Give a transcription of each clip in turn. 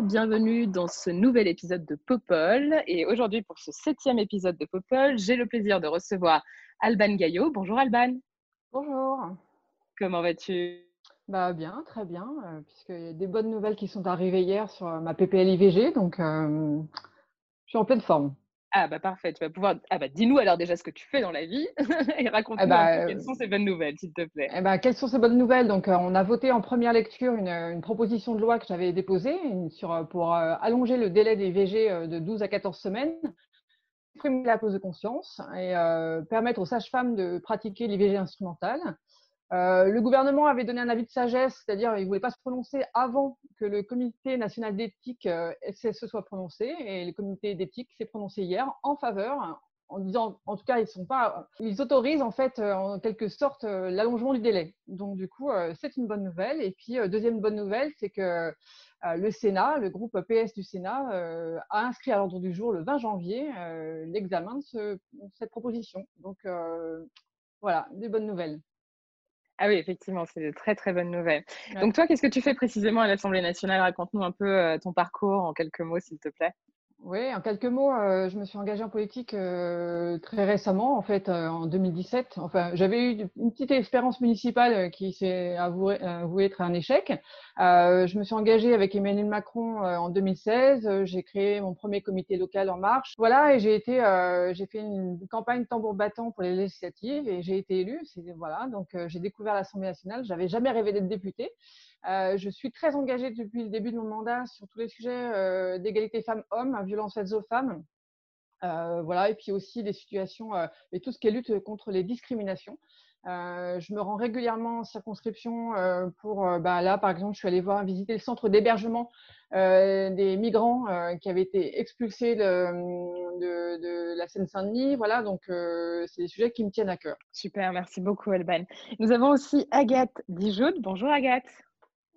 bonjour, bienvenue dans ce nouvel épisode de Popol. Et aujourd'hui, pour ce septième épisode de Popol, j'ai le plaisir de recevoir Alban Gaillot. Bonjour Alban, Bonjour. comment vas-tu? Bah bien, très bien, euh, puisqu'il y a des bonnes nouvelles qui sont arrivées hier sur euh, ma PPL IVG, donc euh, je suis en pleine forme. Ah bah parfait, tu vas pouvoir... Ah bah dis-nous alors déjà ce que tu fais dans la vie et raconte-nous Eh bah, peu euh, quelles sont ces bonnes nouvelles, s'il te plaît. Eh ben, quelles sont ces bonnes nouvelles? Donc, euh, on a voté en première lecture une, une proposition de loi que j'avais déposée une- sur, euh, pour euh, allonger le délai des VG euh, de 12 à 14 semaines, supprimer la clause de conscience et euh, permettre aux sages-femmes de pratiquer l'IVG instrumentale. Euh, le gouvernement avait donné un avis de sagesse, c'est-à-dire il ne voulait pas se prononcer avant que le comité national d'éthique euh, SSE soit prononcé, et le comité d'éthique s'est prononcé hier en faveur, en disant, en tout cas, ils sont pas, ils autorisent en fait euh, en quelque sorte euh, l'allongement du délai. Donc du coup, c'est une bonne nouvelle. Et puis deuxième bonne nouvelle, c'est que le Sénat, le groupe PS du Sénat, a inscrit à l'ordre du jour le 20 janvier l'examen de ce- cette proposition. Donc voilà, des bonnes nouvelles. Ah oui, effectivement, c'est de très très bonnes nouvelles. Ouais. Donc toi, qu'est-ce que tu fais précisément à l'Assemblée nationale? Raconte-nous un peu euh, ton parcours en quelques mots, s'il te plaît. Oui, en quelques mots, euh, je me suis engagée en politique euh, très récemment, en fait, euh, en 2017. Enfin, j'avais eu une petite expérience municipale euh, qui s'est avouée, avouée être un échec. Euh, je me suis engagée avec Emmanuel Macron euh, en 2016. Euh, J'ai créé mon premier comité local En Marche. Voilà, et j'ai été, j'ai fait une campagne tambour battant pour les législatives et j'ai été élue. Voilà, donc j'ai découvert l'Assemblée nationale. J'avais jamais rêvé d'être députée. Euh, je suis très engagée depuis le début de mon mandat sur tous les sujets euh, d'égalité femmes-hommes, violences faites aux femmes. Euh, voilà, et puis aussi les situations et tout ce qui est lutte contre les discriminations. Je me rends régulièrement en circonscription pour, bah, là par exemple, je suis allée voir visiter le centre d'hébergement des migrants qui avaient été expulsés de, la Seine-Saint-Denis. Voilà, donc c'est des sujets qui me tiennent à cœur. Super, merci beaucoup, Alban. Nous avons aussi Agathe Dijoud. Bonjour Agathe,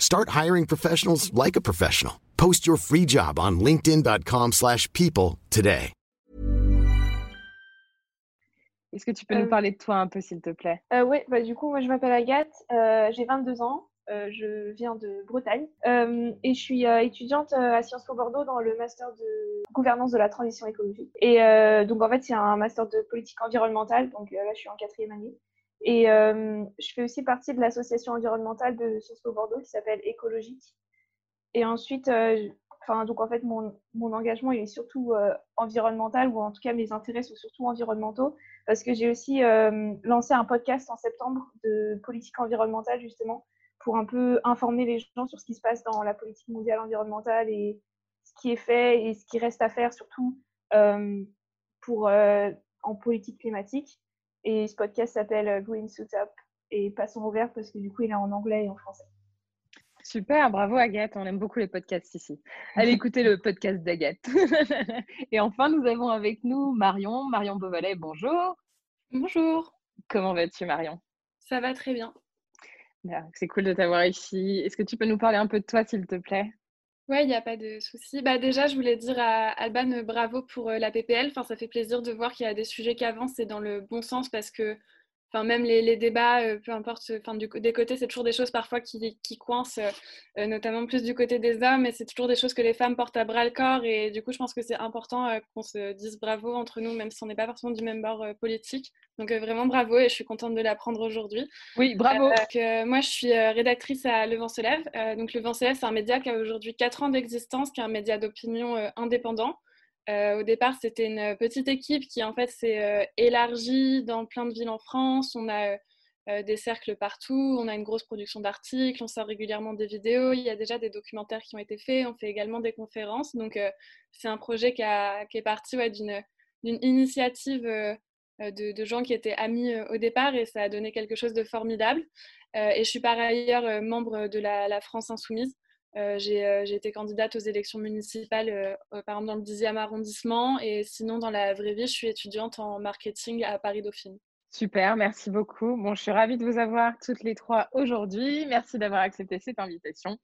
Start hiring professionals like a professional. Post your free job on linkedin.com/people slash people today. Est-ce que tu peux nous Euh, parler de toi un peu, s'il te plaît? Euh, ouais, bah, du coup, moi je m'appelle Agathe, euh, j'ai 22 ans, euh, je viens de Bretagne euh, et je suis euh, étudiante euh, à Sciences Po Bordeaux dans le master de gouvernance de la transition écologique. Et euh, donc en fait, c'est un master de politique environnementale, donc euh, là je suis en quatrième année. Et euh, je fais aussi partie de l'association environnementale de Sciences Po Bordeaux qui s'appelle Écologique. Et ensuite, euh, enfin, donc en fait, mon, engagement il est surtout euh, environnemental, ou en tout cas mes intérêts sont surtout environnementaux parce que j'ai aussi lancé un podcast en septembre de politique environnementale justement pour un peu informer les gens sur ce qui se passe dans la politique mondiale environnementale et ce qui est fait et ce qui reste à faire surtout pour en politique climatique. Et ce podcast s'appelle Green Suit Up et passons au vert parce que du coup il est en anglais et en français. Super, bravo Agathe, on aime beaucoup les podcasts ici. Allez écouter le podcast d'Agathe. Et enfin, nous avons avec nous Marion, Marion Beauvalet, bonjour. Bonjour, Comment vas-tu Marion? Ça va très bien. Bien, C'est cool de t'avoir ici. Est-ce que tu peux nous parler un peu de toi, s'il te plaît? Ouais, il n'y a pas de souci. Bah déjà, je voulais dire à Alban euh, bravo pour euh, la PPL. Enfin, ça fait plaisir de voir qu'il y a des sujets qui avancent et dans le bon sens parce que Enfin, même les, débats, euh, peu importe, enfin, du, des côtés, c'est toujours des choses parfois qui, qui coincent, euh, notamment plus du côté des hommes, et c'est toujours des choses que les femmes portent à bras le corps. Et du coup, je pense que c'est important euh, qu'on se dise bravo entre nous, même si on n'est pas forcément du même bord politique. Donc, vraiment bravo, et je suis contente de l'apprendre aujourd'hui. Oui, bravo. moi, je suis rédactrice à Le Vent se lève. donc, Le Vent se lève, c'est un média qui a aujourd'hui 4 ans d'existence, qui est un média d'opinion indépendant. Euh, au départ, c'était une petite équipe qui en fait s'est euh, élargie dans plein de villes en France. On a euh, des cercles partout, on a une grosse production d'articles, on sort régulièrement des vidéos, il y a déjà des documentaires qui ont été faits, on fait également des conférences. Donc c'est un projet qui, est parti d'une initiative de, gens qui étaient amis au départ et ça a donné quelque chose de formidable. et je suis par ailleurs membre de la France Insoumise. Euh, euh, j'ai été candidate aux élections municipales, euh, par exemple dans le 10e arrondissement. Et sinon, dans la vraie vie, je suis étudiante en marketing à Paris Dauphine. Super, merci beaucoup. Bon, je suis ravie de vous avoir toutes les trois aujourd'hui. Merci d'avoir accepté cette invitation.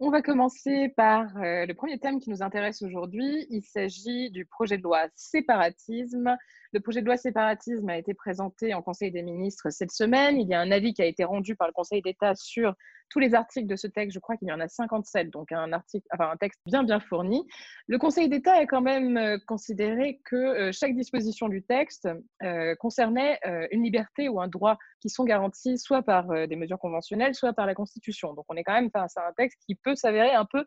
On va commencer par le premier thème qui nous intéresse aujourd'hui. Il s'agit du projet de loi séparatisme. Le projet de loi séparatisme a été présenté en Conseil des ministres cette semaine. Il y a un avis qui a été rendu par le Conseil d'État sur tous les articles de ce texte, je crois qu'il y en a 57, donc un, article, enfin, un texte bien bien fourni. Le Conseil d'État a quand même euh, considéré que euh, chaque disposition du texte euh, concernait une liberté ou un droit qui sont garantis soit par des mesures conventionnelles, soit par la Constitution. Donc on est quand même face à un texte qui peut s'avérer un peu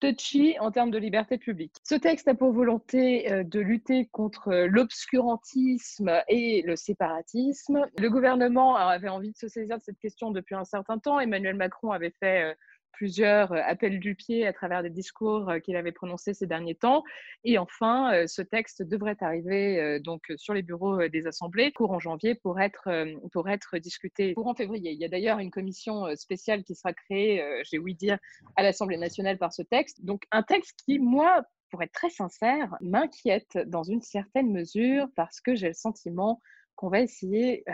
touchy en termes de liberté publique. Ce texte a pour volonté euh, de lutter contre euh, l'obscurantisme et le séparatisme. Le gouvernement avait envie de se saisir de cette question depuis un certain temps. Emmanuel Macron avait fait euh, plusieurs euh, appels du pied à travers des discours euh, qu'il avait prononcés ces derniers temps. Et enfin, euh, ce texte devrait arriver donc sur les bureaux des assemblées courant janvier pour être, pour être discuté courant février. Il y a d'ailleurs une commission spéciale qui sera créée, j'ai ouï dire, à l'Assemblée nationale par ce texte. Donc un texte qui, moi, pour être très sincère, m'inquiète dans une certaine mesure parce que j'ai le sentiment qu'on va essayer,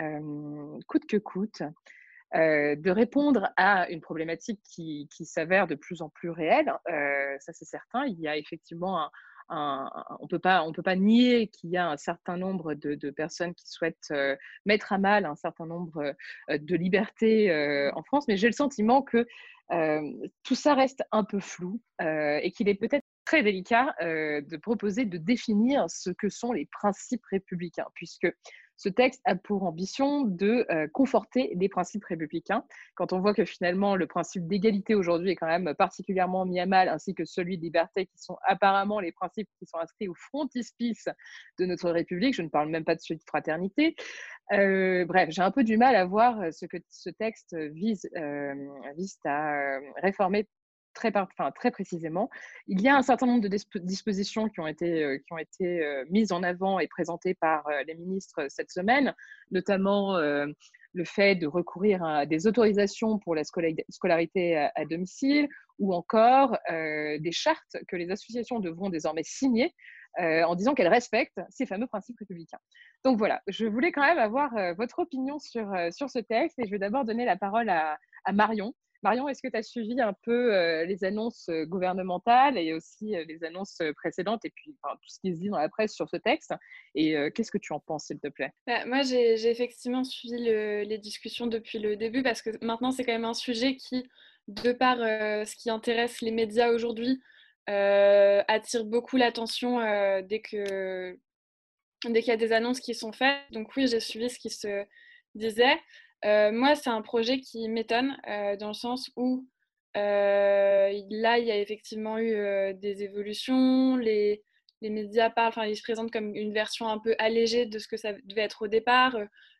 coûte que coûte, euh, de répondre à une problématique qui, s'avère de plus en plus réelle. Euh, ça, c'est certain. Il y a effectivement un, on peut pas, on peut pas nier qu'il y a un certain nombre de, personnes qui souhaitent euh, mettre à mal un certain nombre de libertés en France, mais j'ai le sentiment que tout ça reste un peu flou et qu'il est peut-être très délicat de proposer de définir ce que sont les principes républicains, puisque ce texte a pour ambition de euh, conforter les principes républicains. Quand on voit que finalement le principe d'égalité aujourd'hui est quand même particulièrement mis à mal, ainsi que celui de liberté, qui sont apparemment les principes qui sont inscrits au frontispice de notre République, je ne parle même pas de celui de fraternité. Euh, bref, j'ai un peu du mal à voir ce que ce texte euh, vise à réformer très, précisément. Il y a un certain nombre de dispositions qui ont été, euh, euh, mises en avant et présentées par euh, les ministres cette semaine, notamment le fait de recourir à des autorisations pour la scolarité à, domicile ou encore des chartes que les associations devront désormais signer en disant qu'elles respectent ces fameux principes républicains. Donc voilà, je voulais quand même avoir votre opinion sur, ce texte et je vais d'abord donner la parole à Marion Marion, est-ce que tu as suivi un peu euh, les annonces euh, gouvernementales et aussi euh, les annonces précédentes et puis tout ce qui se dit dans la presse sur ce texte Et qu'est-ce que tu en penses, s'il te plaît? Bah, Moi, j'ai effectivement suivi les discussions depuis le début parce que maintenant, c'est quand même un sujet qui, de par ce qui intéresse les médias aujourd'hui, attire beaucoup l'attention dès que dès qu'il y a des annonces qui sont faites. Donc oui, j'ai suivi ce qui se disait. Euh, moi, c'est un projet qui m'étonne euh, dans le sens où euh, là, il y a effectivement eu des évolutions. Les, médias parlent, enfin, ils se présentent comme une version un peu allégée de ce que ça devait être au départ.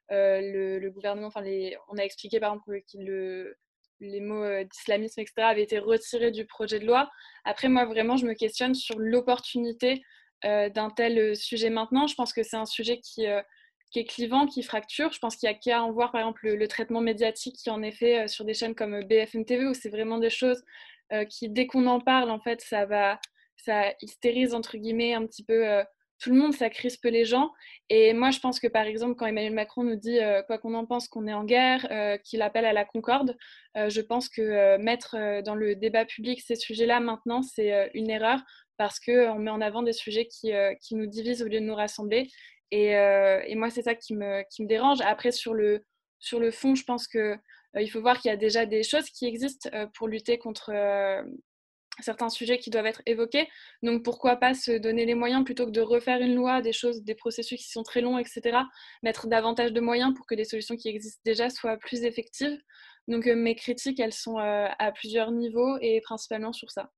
Le, gouvernement, enfin, on a expliqué par exemple que les mots d'islamisme, etc., avaient été retirés du projet de loi. Après, moi, vraiment, je me questionne sur l'opportunité d'un tel sujet maintenant. Je pense que c'est un sujet qui qui est clivant, qui fracture. Je pense qu'il y a qu'à en voir par exemple le, traitement médiatique qui en est fait euh, sur des chaînes comme euh, BFM TV où c'est vraiment des choses euh, qui dès qu'on en parle en fait ça va ça hystérise entre guillemets un petit peu tout le monde, ça crispe les gens. Et moi je pense que par exemple quand Emmanuel Macron nous dit quoi qu'on en pense qu'on est en guerre, qu'il appelle à la concorde, je pense que mettre dans le débat public ces sujets-là maintenant c'est une erreur parce qu'on met en avant des sujets qui, qui, nous divisent au lieu de nous rassembler. Euh, et, moi, c'est ça qui me, dérange. Après, sur le, fond, je pense qu'il il faut voir qu'il y a déjà des choses qui existent pour lutter contre certains sujets qui doivent être évoqués. Donc pourquoi pas se donner les moyens plutôt que de refaire une loi, des choses, des processus qui sont très longs, etc. Mettre davantage de moyens pour que les solutions qui existent déjà soient plus effectives. Donc euh, mes critiques, elles sont euh, à plusieurs niveaux et principalement sur ça.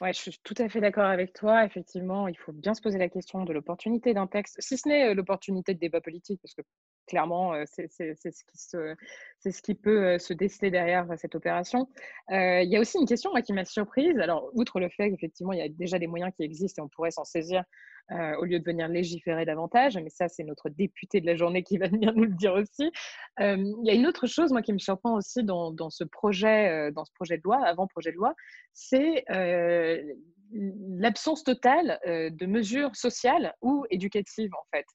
Ouais, je suis tout à fait d'accord avec toi. Effectivement, il faut bien se poser la question de l'opportunité d'un texte, si ce n'est euh, l'opportunité de débat politique, parce que clairement, c'est ce, qui peut se déceler derrière cette opération. il y a aussi une question qui m'a surprise. Alors, outre le fait qu'effectivement, il y a déjà des moyens qui existent et on pourrait s'en saisir au lieu de venir légiférer davantage, mais ça, c'est notre député de la journée qui va venir nous le dire aussi. il y a une autre chose, moi, qui me surprend aussi dans, ce projet, dans ce projet de loi, avant projet de loi, c'est l'absence totale de mesures sociales ou éducatives, en fait.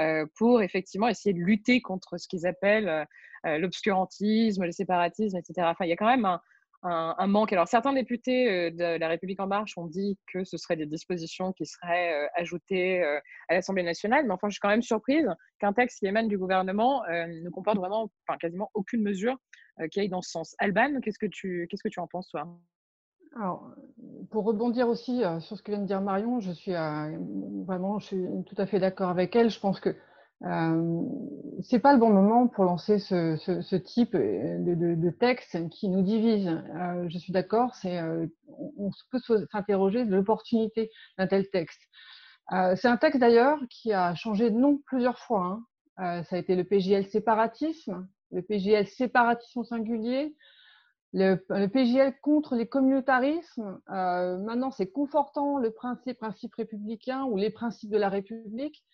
Euh, pour effectivement essayer de lutter contre ce qu'ils appellent euh, euh, l'obscurantisme, le séparatisme, etc. Enfin, il y a quand même un, un, manque. Alors, certains députés de la République en marche ont dit que ce seraient des dispositions qui seraient ajoutées à l'Assemblée nationale, mais enfin, je suis quand même surprise qu'un texte qui émane du gouvernement ne comporte vraiment, enfin, quasiment aucune mesure qui aille dans ce sens. Alban, qu'est-ce que tu, que tu en penses, toi? Alors, pour rebondir aussi euh, sur ce que vient de dire Marion, je suis euh, vraiment, je suis tout à fait d'accord avec elle. Je pense que euh, c'est pas le bon moment pour lancer ce, type de, de, texte qui nous divise. Euh, je suis d'accord, c'est, on, peut s'interroger de l'opportunité d'un tel texte. c'est un texte d'ailleurs qui a changé de nom plusieurs fois. Hein. ça a été le PJL séparatisme, le PJL séparatisme singulier, le, PGL contre les communautarismes, euh, maintenant c'est confortant le principe, principe républicain ou les principes de la République.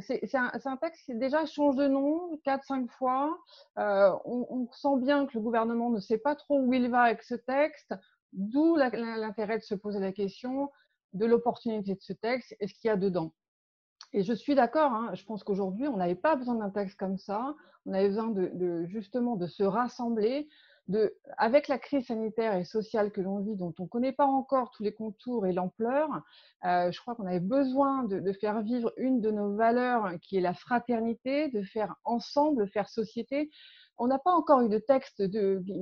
C'est un, texte qui déjà change de nom 4-5 fois. Euh, on, sent bien que le gouvernement ne sait pas trop où il va avec ce texte, d'où l'intérêt de se poser la question de l'opportunité de ce texte et ce qu'il y a dedans. Et je suis d'accord, hein, je pense qu'aujourd'hui, on n'avait pas besoin d'un texte comme ça, on avait besoin de, justement de se rassembler, avec la crise sanitaire et sociale que l'on vit, dont on ne connaît pas encore tous les contours et l'ampleur, euh, je crois qu'on avait besoin de, faire vivre une de nos valeurs qui est la fraternité, de faire ensemble, faire société. On n'a pas encore eu de texte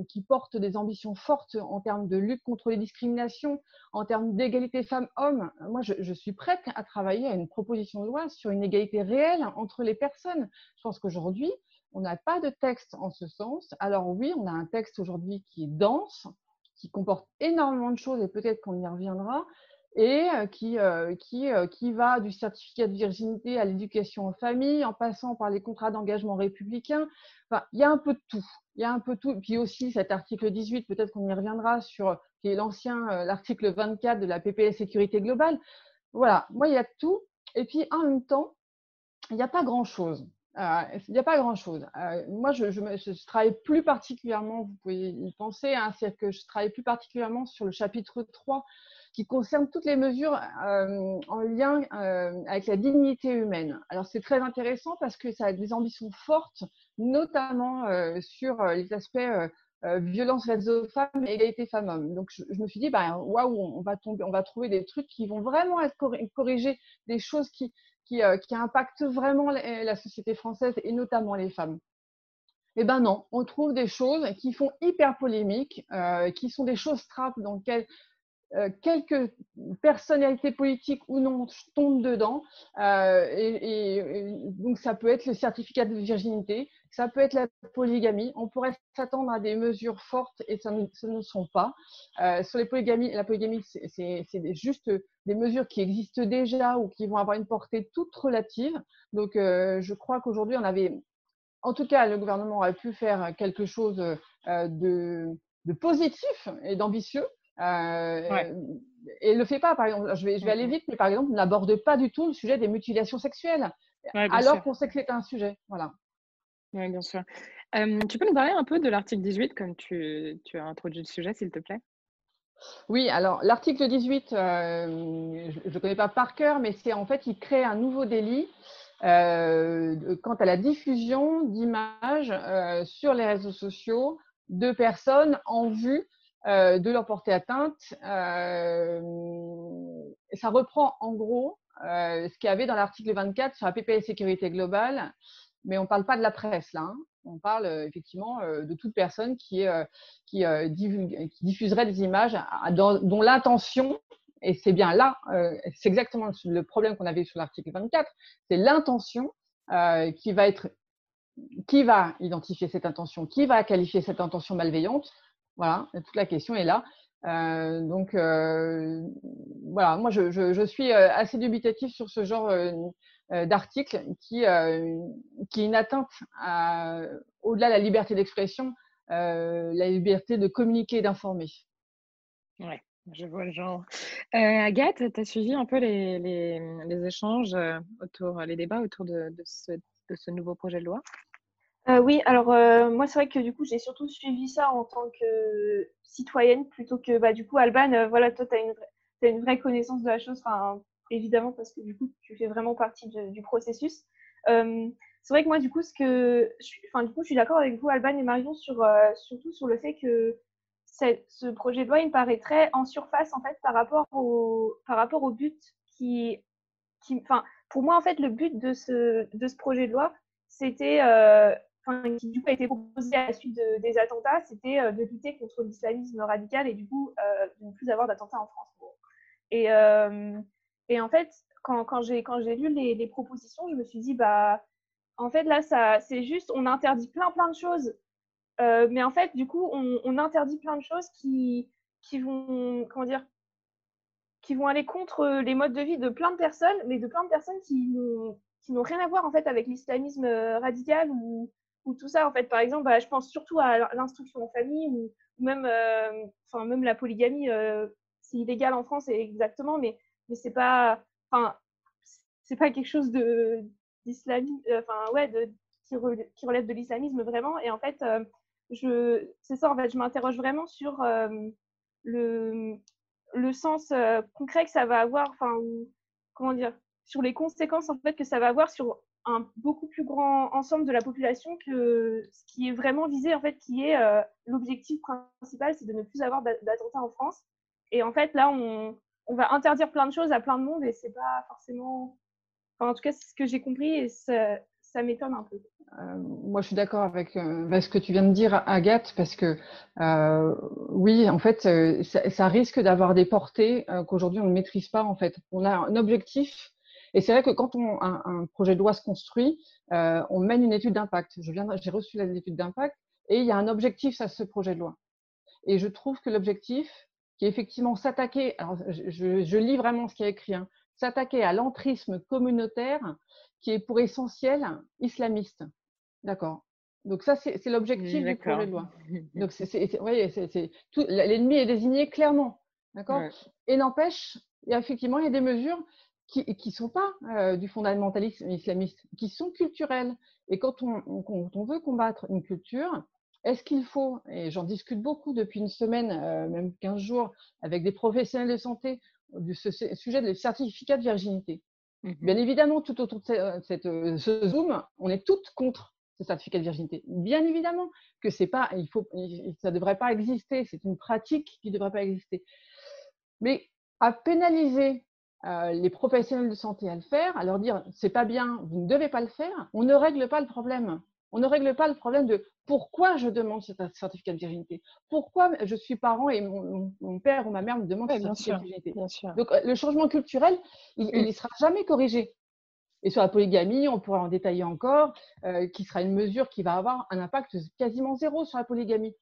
qui porte des ambitions fortes en termes de lutte contre les discriminations, en termes d'égalité femmes-hommes. Moi, je, je, suis prête à travailler à une proposition de loi sur une égalité réelle entre les personnes. Je pense qu'aujourd'hui, on n'a pas de texte en ce sens. Alors oui, on a un texte aujourd'hui qui est dense, qui comporte énormément de choses et peut-être qu'on y reviendra, et euh, qui, euh, qui, euh, qui va du certificat de virginité à l'éducation en famille, en passant par les contrats d'engagement républicains. Enfin, il y a un peu de tout. Il y a un peu de tout. Puis aussi cet article 18, peut-être qu'on y reviendra sur qui est l'ancien l'article 24 de la PPS sécurité globale. Voilà, moi il y a tout. Et puis en même temps, il n'y a pas grand-chose. Euh, il n'y a pas grand-chose. Euh, moi, je, travaille plus particulièrement, vous pouvez y penser, hein, c'est que je travaille plus particulièrement sur le chapitre 3 qui concerne toutes les mesures euh, en lien avec la dignité humaine. Alors, c'est très intéressant parce que ça a des ambitions fortes, notamment sur les aspects violence faite aux femmes et égalité femmes-hommes. Donc, je, me suis dit, bah, waouh, on va on va trouver des trucs qui vont vraiment être corrigés, des choses qui, qui, euh, qui impactent vraiment la, société française et notamment les femmes. Eh ben non, on trouve des choses qui font hyper polémique, euh, qui sont des choses trappes dans lesquelles euh, quelques personnalités politiques ou non tombent dedans. Euh, et, donc, ça peut être le certificat de virginité, ça peut être la polygamie. On pourrait s'attendre à des mesures fortes et ça ne, ne sont pas. Euh, sur les polygamies, la polygamie, c'est juste des mesures qui existent déjà ou qui vont avoir une portée toute relative. Donc, je crois qu'aujourd'hui, on avait, en tout cas, le gouvernement aurait pu faire quelque chose de positif et d'ambitieux euh, et le fait pas, par exemple, je vais, je vais aller vite, mais par exemple, n'aborde pas du tout le sujet des mutilations sexuelles, alors qu'on sait que c'est un sujet. Voilà. Oui, bien sûr. tu peux nous parler un peu de l'article 18, comme tu, tu, as introduit le sujet, s'il te plaît? Oui, alors l'article 18, euh, je ne connais pas par cœur, mais c'est en fait, il crée un nouveau délit euh, quant à la diffusion d'images euh, sur les réseaux sociaux de personnes en vue euh, de leur porter atteinte. Euh, ça reprend en gros euh, ce qu'il y avait dans l'article 24 sur la PPS sécurité globale, mais on ne parle pas de la presse là. Hein. On parle effectivement de toute personne qui, diffuserait des images dont l'intention, et c'est bien là, c'est exactement le problème qu'on avait sur l'article 24, c'est l'intention qui va être qui va identifier cette intention, qui va qualifier cette intention malveillante. Voilà, toute la question est là. Euh, donc euh, voilà, moi je, suis euh, assez dubitatif sur ce genre d'article qui, qui est une atteinte au-delà de la liberté d'expression, la liberté de communiquer et d'informer. Ouais, je vois le genre. Agathe, tu as suivi un peu les, échanges autour, les débats autour de ce nouveau projet de loi? Euh, oui, alors euh, moi c'est vrai que du coup j'ai surtout suivi ça en tant que citoyenne plutôt que bah du coup Alban, euh, voilà toi tu as une, as une vraie connaissance de la chose, évidemment parce que du coup tu fais vraiment partie du processus. c'est vrai que moi du coup ce que, enfin du coup je suis d'accord avec vous Alban et Marion sur surtout sur le fait que ce projet de loi il me paraît en surface en fait par rapport au par rapport au but qui qui, pour moi en fait le but de ce de ce projet de loi c'était qui du coup a été proposé à la suite des attentats, c'était euh, de lutter contre l'islamisme radical et du coup euh, de ne plus avoir d'attentats en France. Et, euh, et, en fait, quand, quand j'ai lu les, propositions, je me suis dit, bah, en fait, là, c'est juste, on interdit plein, plein de choses. mais en fait, du coup, on, interdit plein de choses qui, qui vont, comment dire, qui vont aller contre les modes de vie de plein de personnes, mais de plein de personnes qui n'ont rien à voir en fait avec l'islamisme radical ou, ou tout ça. En fait, par exemple, bah, je pense surtout à l'instruction en famille ou, même, euh, enfin, même la polygamie, euh, c'est illégal en France, exactement, mais, mais c'est pas, enfin, c'est pas quelque chose de d'islamisme, euh, enfin, ouais, de, qui, relève de l'islamisme vraiment. Et en fait, je, c'est ça, en fait, je m'interroge vraiment sur le, le sens concret que ça va avoir, enfin, comment dire, sur les conséquences en fait que ça va avoir sur un beaucoup plus grand ensemble de la population que ce qui est vraiment visé, en fait, qui est euh, l'objectif principal, c'est de ne plus avoir d'attentats en France. Et en fait, là, on, va interdire plein de choses à plein de monde et c'est pas forcément. En tout cas, c'est ce que j'ai compris et ça, ça m'étonne un peu. Euh, moi, je suis d'accord avec, euh, ce que tu viens de dire, Agathe, parce que oui, en fait, ça, ça risque d'avoir des portées qu'aujourd'hui on ne maîtrise pas. En fait, on a un objectif et c'est vrai que quand on, un, projet de loi se construit, euh, on mène une étude d'impact. J'ai reçu l'étude d'impact et il y a un objectif à ce projet de loi. Et je trouve que l'objectif, qui est effectivement s'attaquer, alors je, lis vraiment ce qui est écrit, hein, s'attaquer à l'entrisme communautaire qui est pour essentiel islamiste. D'accord? Donc ça, c'est l'objectif du projet de loi. Donc c'est, voyez, l'ennemi est désigné clairement. D'accord? Et n'empêche, il y a effectivement, il y a des mesures qui ne sont pas euh, du fondamentalisme islamiste, qui sont culturels. Et quand on, on veut combattre une culture, est-ce qu'il faut, et j'en discute beaucoup depuis une semaine, euh, même 15 jours, avec des professionnels de santé, du ce, sujet des certificats de virginité. Mmh Bien évidemment, tout autour de cette, euh, ce Zoom, on est toutes contre ce certificat de virginité. Bien évidemment que c'est pas, il faut, ça ne devrait pas exister, c'est une pratique qui ne devrait pas exister. Mais à pénaliser euh, les professionnels de santé à le faire, à leur dire c'est pas bien, vous ne devez pas le faire, on ne règle pas le problème. On ne règle pas le problème de pourquoi je demande ce certificat de virginité, pourquoi je suis parent et mon, père ou ma mère me demande ce certificat de virginité. Donc euh, le changement culturel, il ne sera jamais corrigé. Et sur la polygamie, on pourra en détailler encore, euh, qui sera une mesure qui va avoir un impact quasiment zéro sur la polygamie.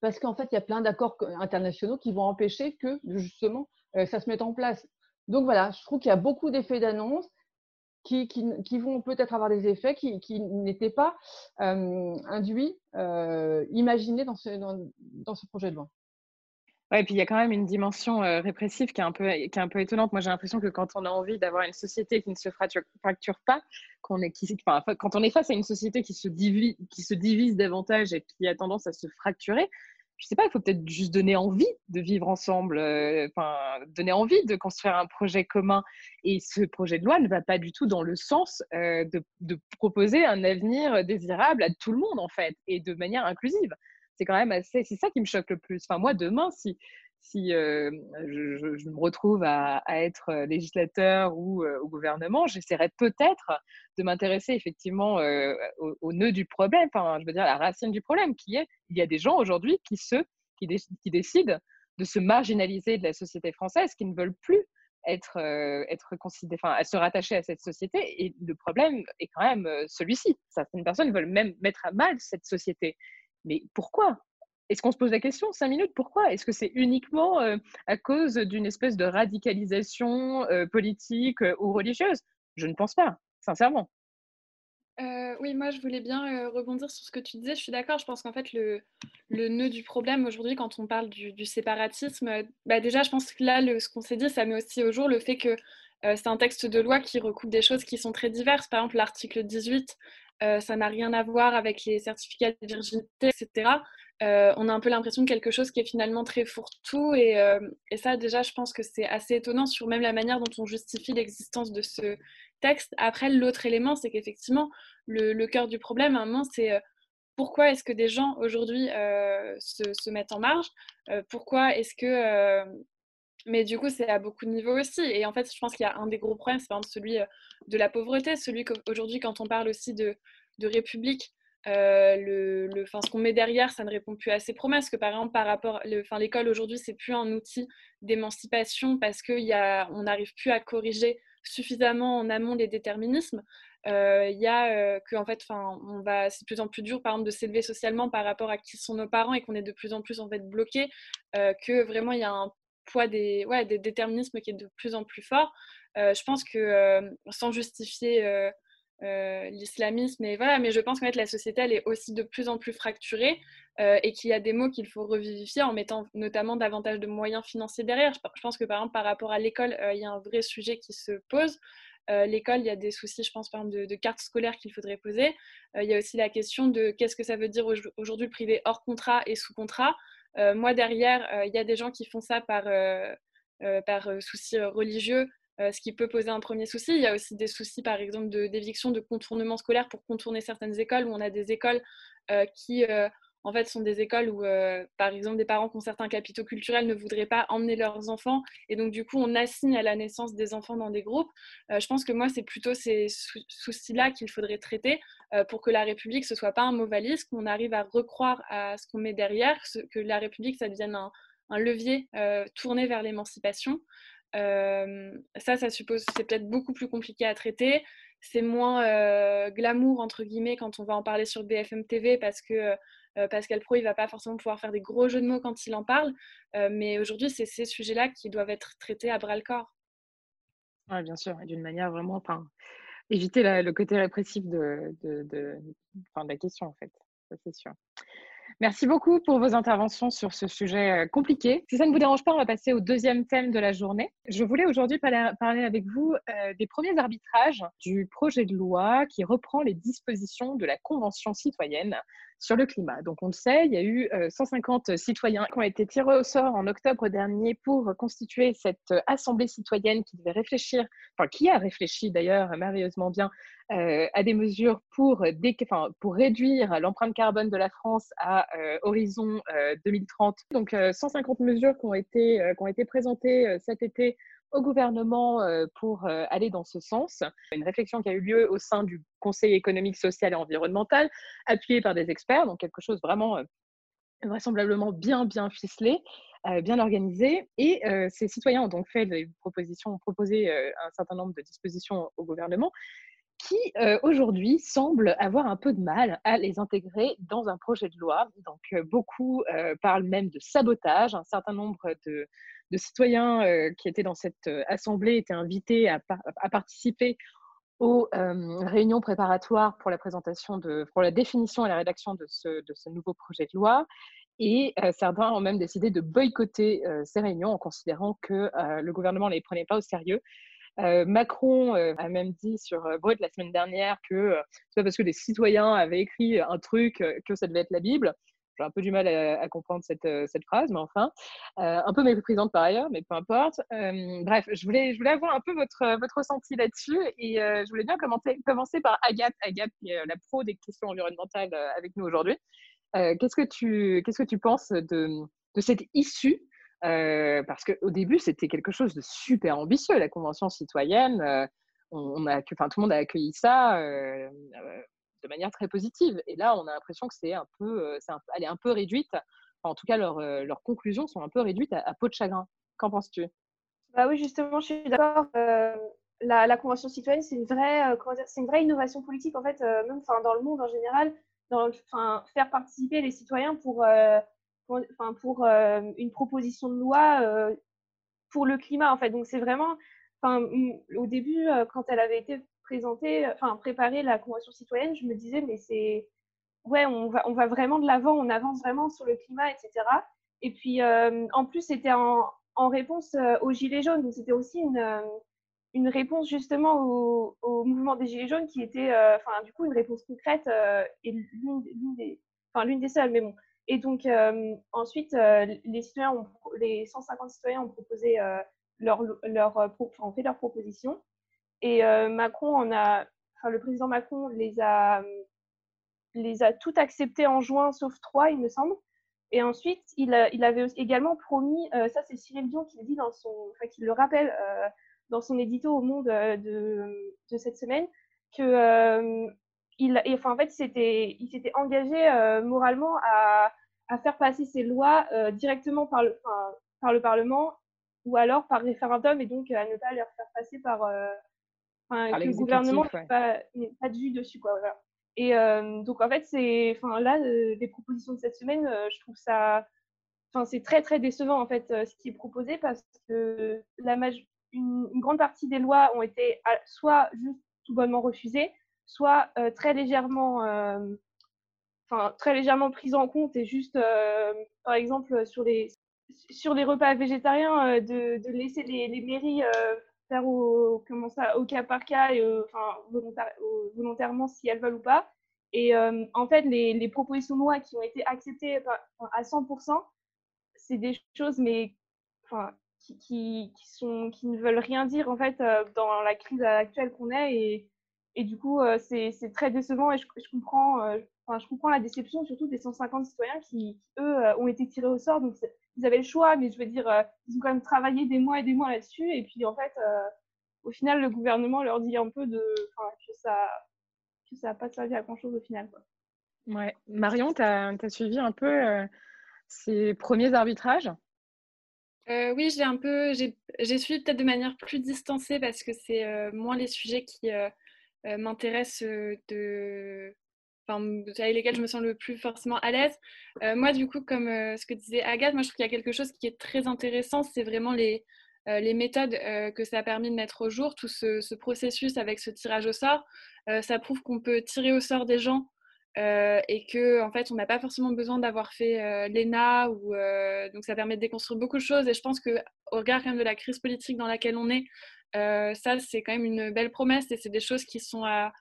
Parce qu'en fait, il y a plein d'accords internationaux qui vont empêcher que justement ça se mette en place. Donc voilà, je trouve qu'il y a beaucoup d'effets d'annonce qui, vont peut-être avoir des effets qui, n'étaient pas euh, induits, euh, imaginés dans ce, projet de loi. Ouais, et puis il y a quand même une dimension euh, répressive qui est, un peu, étonnante. Moi, j'ai l'impression que quand on a envie d'avoir une société qui ne se fracture, pas, quand on est face à une société qui se divise davantage et qui a tendance à se fracturer, je sais pas, il faut peut-être juste donner envie de vivre ensemble, euh, donner envie de construire un projet commun. Et ce projet de loi ne va pas du tout dans le sens euh, de, proposer un avenir désirable à tout le monde, en fait, et de manière inclusive. C'est quand même assez, c'est ça qui me choque le plus. Enfin, moi, demain, si, si je, me retrouve à, être législateur ou au gouvernement, j'essaierai peut-être de m'intéresser effectivement au, nœud du problème, enfin, je veux dire la racine du problème, qui est il y a des gens aujourd'hui qui, qui, qui décident de se marginaliser de la société française, qui ne veulent plus être, être considérés, enfin, se rattacher à cette société. Et le problème est quand même celui-ci. Certaines personnes veulent même mettre à mal cette société. Mais pourquoi? Est-ce qu'on se pose la question, cinq minutes, pourquoi? Est-ce que c'est uniquement à cause d'une espèce de radicalisation politique ou religieuse? Je ne pense pas, sincèrement. oui, moi je voulais bien rebondir sur ce que tu disais. Je suis d'accord. Je pense qu'en fait, le, le, nœud du problème aujourd'hui, quand on parle du, séparatisme, bah déjà, je pense que là, le, ce qu'on s'est dit, ça met aussi au jour le fait que c'est un texte de loi qui recoupe des choses qui sont très diverses. Par exemple, l'article 18, ça n'a rien à voir avec les certificats de virginité, etc. on a un peu l'impression de quelque chose qui est finalement très fourre-tout. Et, et, ça, déjà, je pense que c'est assez étonnant sur même la manière dont on justifie l'existence de ce texte. Après, l'autre élément, c'est qu'effectivement, le, cœur du problème, à un moment, c'est pourquoi est-ce que des gens aujourd'hui se, mettent en marge? Pourquoi est-ce que... Mais du coup, c'est à beaucoup de niveaux aussi. Et en fait, je pense qu'il y a un des gros problèmes, c'est celui de la pauvreté, celui qu'aujourd'hui, quand on parle aussi de république, le ce qu'on met derrière, ça ne répond plus à ces promesses. Que par exemple, par rapport, l'école aujourd'hui, c'est plus un outil d'émancipation parce qu'on n'arrive plus à corriger suffisamment en amont les déterminismes. Il y a que en fait, on c'est de plus en plus dur, par exemple, de s'élever socialement par rapport à qui sont nos parents et qu'on est de plus en plus en fait bloqué. que vraiment, il y a un poids des, ouais, des déterminismes qui est de plus en plus fort. je pense que sans justifier l'islamisme, et voilà, mais je pense qu'en fait, la société, elle est aussi de plus en plus fracturée et qu'il y a des mots qu'il faut revivifier en mettant notamment davantage de moyens financiers derrière. Je pense que par exemple, par rapport à l'école, il y a un vrai sujet qui se pose. L'école, il y a des soucis, je pense, par exemple, de, de cartes scolaires qu'il faudrait poser. il y a aussi la question de qu'est-ce que ça veut dire aujourd'hui le privé hors contrat et sous contrat. moi, derrière, il y a des gens qui font ça par, par souci religieux, ce qui peut poser un premier souci. Il y a aussi des soucis, par exemple, d'éviction, de, contournement scolaire pour contourner certaines écoles où on a des écoles qui en fait, sont des écoles où, euh, par exemple, des parents qui ont certains capitaux culturels ne voudraient pas emmener leurs enfants. Et donc, du coup, on assigne à la naissance des enfants dans des groupes. Euh, je pense que moi, c'est plutôt ces soucis-là qu'il faudrait traiter euh, pour que la République, ce soit pas un mot valise, qu'on arrive à recroire à ce qu'on met derrière, que la République, ça devienne un levier tourné vers l'émancipation. Ça, ça suppose, c'est peut-être beaucoup plus compliqué à traiter. C'est moins glamour, entre guillemets, quand on va en parler sur BFM TV, parce que euh, Pascal Pro, il va pas forcément pouvoir faire des gros jeux de mots quand il en parle, euh, mais aujourd'hui, c'est ces sujets-là qui doivent être traités à bras le corps. Oui, bien sûr, d'une manière vraiment, enfin, éviter le côté répressif de, de, de, de la question, en fait, ça c'est sûr. Merci beaucoup pour vos interventions sur ce sujet euh, compliqué. Si ça ne vous dérange pas, on va passer au deuxième thème de la journée. Je voulais aujourd'hui parler avec vous des premiers arbitrages du projet de loi qui reprend les dispositions de la Convention citoyenne sur le climat. Donc on le sait, il y a eu 150 euh, citoyens qui ont été tirés au sort en octobre dernier pour constituer cette euh, assemblée citoyenne qui devait réfléchir, enfin qui a réfléchi d'ailleurs merveilleusement bien euh, à des mesures pour, pour réduire l'empreinte carbone de la France à horizon 2030. Donc 150 mesures qui qui ont été présentées cet été au gouvernement euh, pour euh, aller dans ce sens. Une réflexion qui a eu lieu au sein du Conseil économique, social et environnemental, appuyé par des experts, donc quelque chose vraiment euh, vraisemblablement bien, bien ficelé. bien organisé. Et ces citoyens ont donc fait des propositions, ont proposé un certain nombre de dispositions au gouvernement qui aujourd'hui semblent avoir un peu de mal à les intégrer dans un projet de loi. Donc beaucoup parlent même de sabotage. Un certain nombre de, citoyens euh, qui étaient dans cette euh, assemblée étaient invités à, participer aux euh, réunions préparatoires pour la présentation pour la définition et la rédaction de ce, de ce nouveau projet de loi. Et certains ont même décidé de boycotter ces réunions en considérant que le gouvernement ne les prenait pas au sérieux. Macron a même dit sur Brut la semaine dernière que c'est pas parce que des citoyens avaient écrit un truc que ça devait être la Bible. J'ai un peu du mal à, comprendre cette, euh, phrase, mais enfin, euh, un peu méprisante par ailleurs, mais peu importe. Euh, bref, je voulais, je voulais avoir un peu votre, votre ressenti là-dessus et je voulais bien commencer, commencer par Agathe, Agathe qui est la pro des questions environnementales avec nous aujourd'hui. qu'est-ce, que tu, qu'est-ce que tu penses de, de cette issue parce qu'au début, c'était quelque chose de super ambitieux, la Convention citoyenne. on, a, enfin, tout le monde a accueilli ça de manière très positive. Et là, on a l'impression que c'est un peu, elle est un peu réduite. en tout cas, leurs conclusions sont un peu réduites à, peau de chagrin. Qu'en penses-tu? Bah oui, justement, je suis d'accord. la, Convention citoyenne, c'est une vraie, une vraie innovation politique en fait, même dans le monde en général, dans, faire participer les citoyens pour enfin, pour euh, une proposition de loi euh, pour le climat, en fait. Donc, c'est vraiment, enfin, au début, euh, quand elle avait été présentée, enfin, préparée la Convention citoyenne, je me disais, mais c'est, ouais, on va, on va vraiment de l'avant, on avance vraiment sur le climat, etc. Et puis, en plus, c'était en, réponse aux Gilets jaunes. Donc, c'était aussi une, réponse justement au, au, mouvement des Gilets jaunes qui était, enfin, du coup, une réponse concrète et l'une des, enfin, l'une des seules. Mais bon, et donc, euh, ensuite, euh, les, citoyens ont, les 150 citoyens ont proposé euh, leur, leur, ont fait leurs propositions. Et Macron en a, enfin, le président Macron les a, les a toutes acceptées en juin, sauf trois, il me semble. Et ensuite, il, il avait également promis, ça c'est Cyril Dion qui le dit dans son, enfin, qui le rappelle dans son édito au Monde de, de cette semaine, que il, enfin, en fait, il s'était engagé euh, moralement à, à, faire passer ces lois euh, directement par le, par le Parlement ou alors par référendum et donc à ne pas les faire passer par, euh, que le gouvernement n'ait pas, pas, de vue dessus. Quoi, voilà. Et donc, en fait, c'est, enfin, là, les propositions de cette semaine, je trouve ça, enfin, c'est très, très décevant, en fait, ce qui est proposé parce que la une, une, grande partie des lois ont été soit juste tout bonnement refusées, soit euh, très légèrement euh, enfin très légèrement prise en compte et juste euh, par exemple sur les sur les repas végétariens de, laisser les, mairies faire au cas par cas et enfin volontairement si elles veulent ou pas. Et en fait les, les, propositions de loi qui ont été acceptées à 100% c'est des choses mais enfin qui, qui, qui, sont qui ne veulent rien dire en fait dans la crise actuelle qu'on est et et du coup, euh, c'est très décevant et je, comprends, euh, enfin, je comprends la déception surtout des 150 citoyens qui, eux, euh, ont été tirés au sort. Donc, ils avaient le choix, mais je veux dire, ils ont quand même travaillé des mois et des mois là-dessus. Et puis, en fait, au final, le gouvernement leur dit un peu de, que ça que ça n'a pas servi à grand-chose au final. Quoi. Ouais. Marion, tu as, as, suivi un peu ces premiers arbitrages? Oui, j'ai un peu, j'ai suivi peut-être de manière plus distancée parce que c'est moins les sujets qui, euh, m'intéressent euh, de enfin, avec lesquels je me sens le plus forcément à l'aise. Euh, moi, du coup, comme ce que disait Agathe, moi, je trouve qu'il y a quelque chose qui est très intéressant, c'est vraiment les, les méthodes que ça a permis de mettre au jour, tout ce, processus avec ce tirage au sort. ça prouve qu'on peut tirer au sort des gens et que, en fait, on n'a pas forcément besoin d'avoir fait l'ENA. Ou, donc, ça permet de déconstruire beaucoup de choses. Et je pense qu'au regard quand même de la crise politique dans laquelle on est, euh, ça, c'est quand même une belle promesse et c'est des choses qui sont à,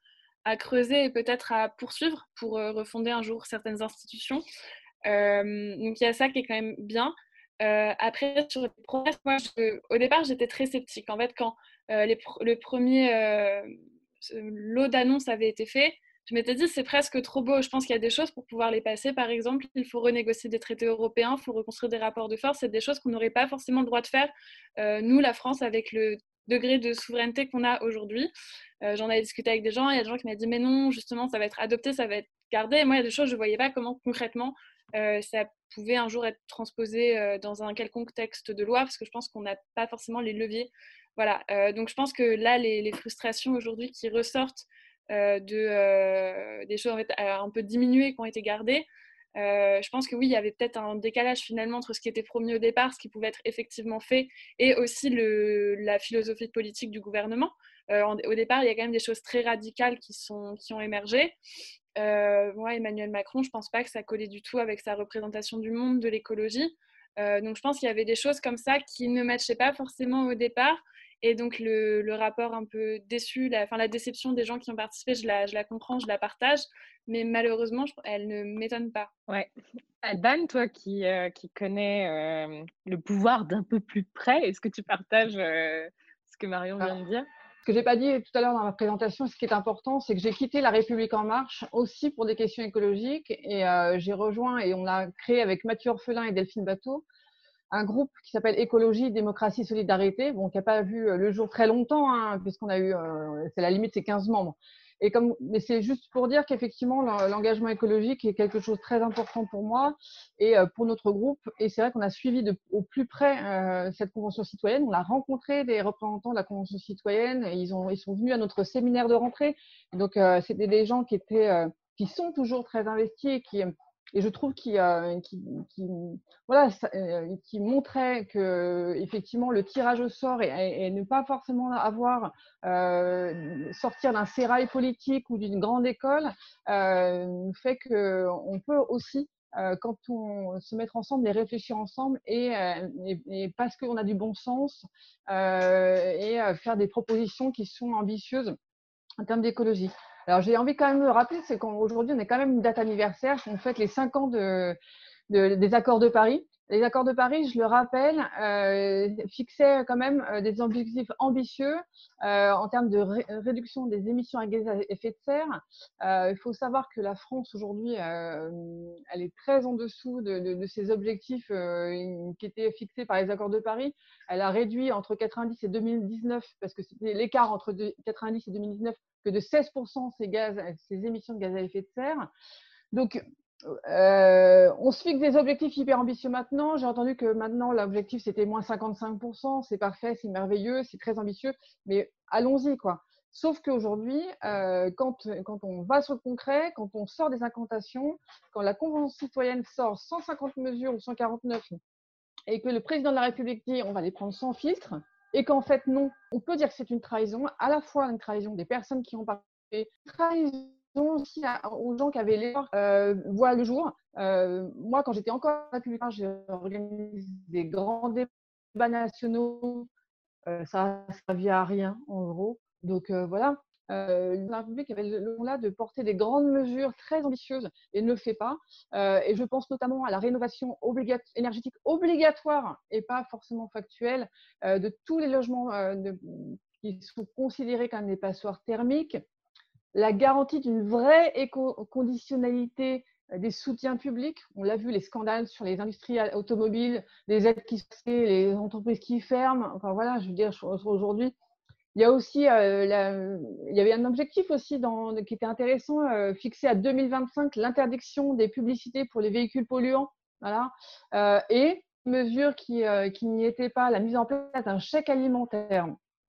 creuser et peut-être à poursuivre pour euh, refonder un jour certaines institutions. Euh, donc il y a ça qui est quand même bien. après, sur les promesses, moi, au départ, j'étais très sceptique. En fait, quand le premier lot d'annonces avait été fait, je m'étais dit c'est presque trop beau. Je pense qu'il y a des choses pour pouvoir les passer. Par exemple, il faut renégocier des traités européens, il faut reconstruire des rapports de force. C'est des choses qu'on n'aurait pas forcément le droit de faire, nous, la France, avec le degré de souveraineté qu'on a aujourd'hui. Euh, j'en ai discuté avec des gens, il y a des gens qui m'ont dit mais non, justement, ça va être adopté, ça va être gardé. Moi, il y a des choses, je ne voyais pas comment concrètement euh, ça pouvait un jour être transposé euh, dans un quelconque texte de loi, parce que je pense qu'on n'a pas forcément les leviers. Voilà, donc je pense que là, les, frustrations aujourd'hui qui ressortent de, des choses en fait, un peu diminuées qui ont été gardées, je pense que oui, il y avait peut-être un décalage finalement entre ce qui était promis au départ, ce qui pouvait être effectivement fait, et aussi la philosophie politique du gouvernement. Euh, au départ, il y a quand même des choses très radicales qui, sont, qui ont émergé. Euh, Emmanuel Macron, je ne pense pas que ça collait du tout avec sa représentation du monde, de l'écologie. donc je pense qu'il y avait des choses comme ça qui ne matchaient pas forcément au départ. Et donc, le, le, rapport un peu déçu, la, enfin, la déception des gens qui ont participé, je la, je la comprends, je la partage, mais malheureusement, elle ne m'étonne pas. Ouais. Alban, toi qui, euh, qui connais euh, le pouvoir d'un peu plus près, est-ce que tu partages euh, ce que Marion vient de dire? Ce que j'ai pas dit tout à l'heure dans ma présentation, ce qui est important, c'est que j'ai quitté La République en marche aussi pour des questions écologiques et j'ai rejoint et on a créé avec Mathieu Orphelin et Delphine Bateau un groupe qui s'appelle Écologie, Démocratie, Solidarité, bon, qui n'a pas vu le jour très longtemps, hein, puisqu'on a eu, c'est la limite, c'est 15 membres. Et comme, mais c'est juste pour dire qu'effectivement, l'engagement écologique est quelque chose de très important pour moi et pour notre groupe. Et c'est vrai qu'on a suivi de, au plus près cette convention citoyenne. On a rencontré des représentants de la convention citoyenne. Et ils, ont, ils sont venus à notre séminaire de rentrée. Donc, c'était des gens qui étaient, qui sont toujours très investis et qui et je trouve qu'il euh, qui montrait que effectivement le tirage au sort et, ne pas forcément avoir euh, sortir d'un sérail politique ou d'une grande école euh, fait qu'on peut aussi quand on se mettre ensemble et réfléchir ensemble et parce qu'on a du bon sens et faire des propositions qui sont ambitieuses en termes d'écologie. Alors j'ai envie quand même de rappeler, c'est qu'aujourd'hui on est quand même une date anniversaire, on fête les 5 ans de, des accords de Paris. Les accords de Paris, je le rappelle, euh, fixaient quand même euh, des objectifs ambitieux euh, en termes de réduction des émissions à gaz à effet de serre. il faut savoir que la France aujourd'hui, elle est très en dessous de, ces objectifs qui étaient fixés par les accords de Paris. Elle a réduit entre 90 et 2019, parce que c'était l'écart entre 90 et 2019 que de 16% ces, gaz, ces émissions de gaz à effet de serre. Donc, euh, on se fixe des objectifs hyper ambitieux maintenant. J'ai entendu que maintenant, l'objectif, c'était moins 55%. C'est parfait, c'est merveilleux, c'est très ambitieux. Mais allons-y, quoi. Sauf qu'aujourd'hui, euh, quand, on va sur le concret, quand on sort des incantations, quand la Convention citoyenne sort 150 mesures ou 149 et que le président de la République dit on va les prendre sans filtre, et qu'en fait, non, on peut dire que c'est une trahison, à la fois une trahison des personnes qui ont trahison aux gens qui avaient l'erreur euh, le jour. Euh, moi, quand j'étais encore républicain, j'ai organisé des grands débats nationaux. Euh, ça n'a servi à rien, en gros. Donc euh, voilà, la République avait le de porter des grandes mesures très ambitieuses et ne le fait pas. Et je pense notamment à la rénovation énergétique obligatoire et pas forcément factuelle de tous les logements qui sont considérés comme des passoires thermiques. La garantie d'une vraie éco-conditionnalité des soutiens publics. On l'a vu, les scandales sur les industries automobiles, les aides qui se les entreprises qui ferment. Enfin voilà, je veux dire, aujourd'hui, il y a aussi, euh, avait un objectif aussi qui était intéressant, euh, fixé à 2025, l'interdiction des publicités pour les véhicules polluants. Voilà. Euh, et mesure qui, n'y était pas, la mise en place d'un chèque alimentaire.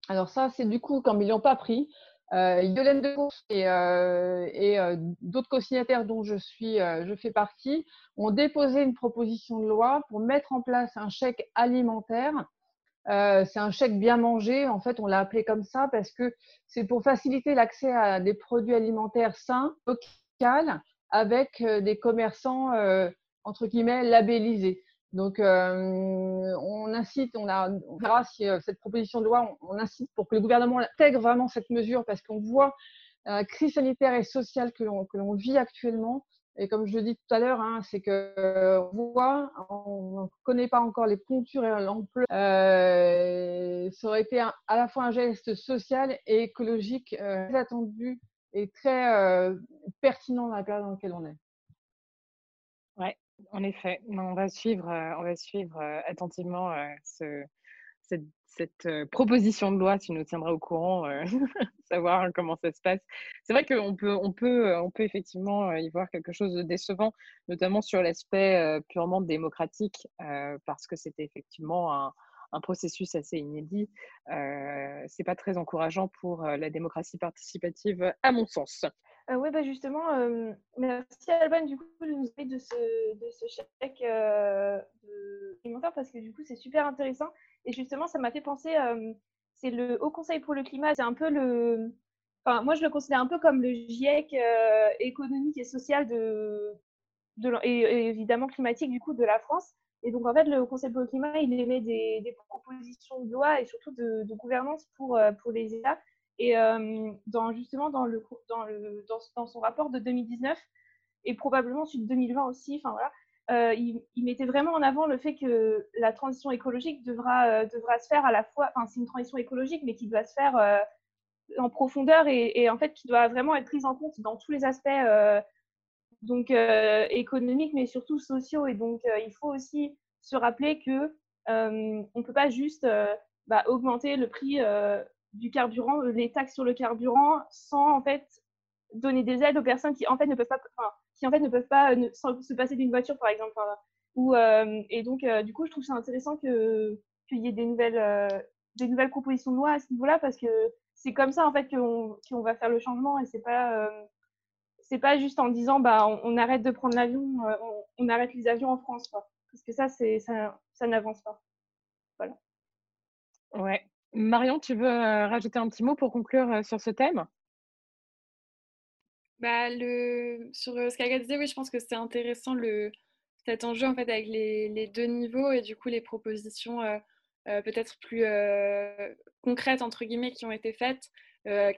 Alors ça, c'est du coup, comme ils l'ont pas pris, Yolène de Course et, et d'autres co-signataires dont je suis, je fais partie, ont déposé une proposition de loi pour mettre en place un chèque alimentaire euh, c'est un chèque bien mangé. En fait, on l'a appelé comme ça parce que c'est pour faciliter l'accès à des produits alimentaires sains, locaux, avec euh, des commerçants euh, entre guillemets labellisés. Donc, on incite, on, a, on verra si cette proposition de loi, on, incite pour que le gouvernement intègre vraiment cette mesure parce qu'on voit la crise sanitaire et sociale que l'on vit actuellement et comme je le dis tout à l'heure, hein, c'est que on voit, on ne connaît pas encore les contours et l'ampleur. Euh, ça aurait été à la fois un geste social et écologique euh, très attendu et très euh, pertinent dans la période dans laquelle on est. Ouais, en effet. On va suivre, on va suivre attentivement ce, cette proposition de loi, tu nous tiendras au courant, savoir comment ça se passe. C'est vrai qu'on peut, on peut, on peut effectivement y voir quelque chose de décevant, notamment sur l'aspect purement démocratique, parce que c'était effectivement un, processus assez inédit. C'est pas très encourageant pour la démocratie participative, à mon sens. Oui, bah justement, merci Alban du coup de nous parler de ce, de ce chèque alimentaire parce que du coup c'est super intéressant et justement, ça m'a fait penser, euh, c'est le Haut Conseil pour le climat, c'est un peu le... Enfin, moi, je le considère un peu comme le GIEC euh, économique et social de, et, évidemment climatique du coup de la France. Et donc, en fait, le Haut Conseil pour le climat, il émet des, propositions de loi et surtout de, de gouvernance pour, euh, pour les États. Et dans, justement, dans, son rapport de 2019 et probablement celui de 2020 aussi, enfin voilà, euh, il, mettait vraiment en avant le fait que la transition écologique devra, euh, devra se faire à la fois, enfin c'est une transition écologique, mais qui doit se faire euh, en profondeur et, en fait qui doit vraiment être prise en compte dans tous les aspects donc économiques, mais surtout sociaux. Et donc il faut aussi se rappeler que on ne peut pas juste bah, augmenter le prix du carburant, les taxes sur le carburant, sans en fait donner des aides aux personnes qui en fait ne peuvent pas, qui en fait ne peuvent pas se passer d'une voiture par exemple. ou, et donc du coup, je trouve ça intéressant que qu'il y ait des nouvelles, des nouvelles propositions de loi à ce niveau-là parce que c'est comme ça en fait qu'on va faire le changement et c'est pas c'est pas juste en disant bah on, arrête de prendre l'avion, on, arrête les avions en France parce que ça c'est ça, ça n'avance pas. Voilà. Ouais. Marion, tu veux rajouter un petit mot pour conclure sur ce thème? Bah. Sur ce qu'Agathe disait, oui, je pense que c'est intéressant le... cet enjeu en fait, avec les, les, deux niveaux et du coup les propositions peut-être plus concrètes entre guillemets qui ont été faites,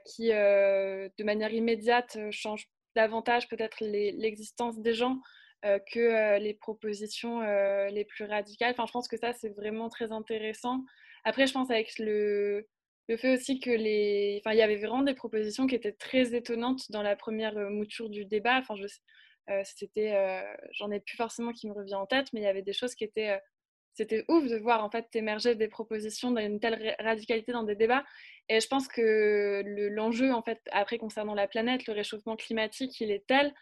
qui de manière immédiate changent davantage peut-être l'existence des gens que les propositions les plus radicales. Enfin, je pense que ça c'est vraiment très intéressant. Après, je pense avec le, le fait aussi que les, enfin, il y avait vraiment des propositions qui étaient très étonnantes dans la première mouture du débat. Enfin, je, c'était, j'en ai plus forcément qui me revient en tête, mais il y avait des choses qui étaient c'était ouf de voir en fait émerger des propositions d'une telle radicalité dans des débats. Et je pense que l'enjeu en fait après concernant la planète, le réchauffement climatique, il est tel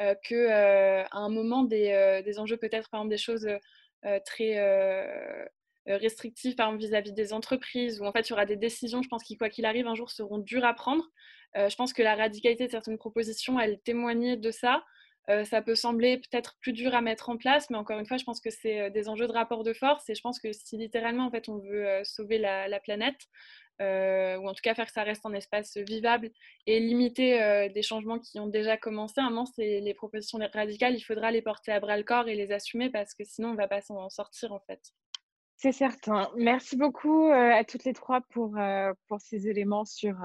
euh, que euh, à un moment des, euh, des enjeux peut-être par exemple des choses très par exemple vis-à-vis des entreprises où en fait il y aura des décisions, je pense qui quoi qu'il arrive un jour seront dures à prendre. je pense que la radicalité de certaines propositions, elle témoignait de ça. Euh, ça peut sembler peut-être plus dur à mettre en place, mais encore une fois, je pense que c'est euh, des enjeux de rapport de force. Et je pense que si littéralement, en fait, on veut euh, sauver la, planète, ou en tout cas faire que ça reste un espace vivable et limiter des changements qui ont déjà commencé, à un moment, les propositions radicales, il faudra les porter à bras le corps et les assumer parce que sinon, on ne va pas s'en sortir, en fait. C'est certain. Merci beaucoup à toutes les trois pour, pour ces éléments sur,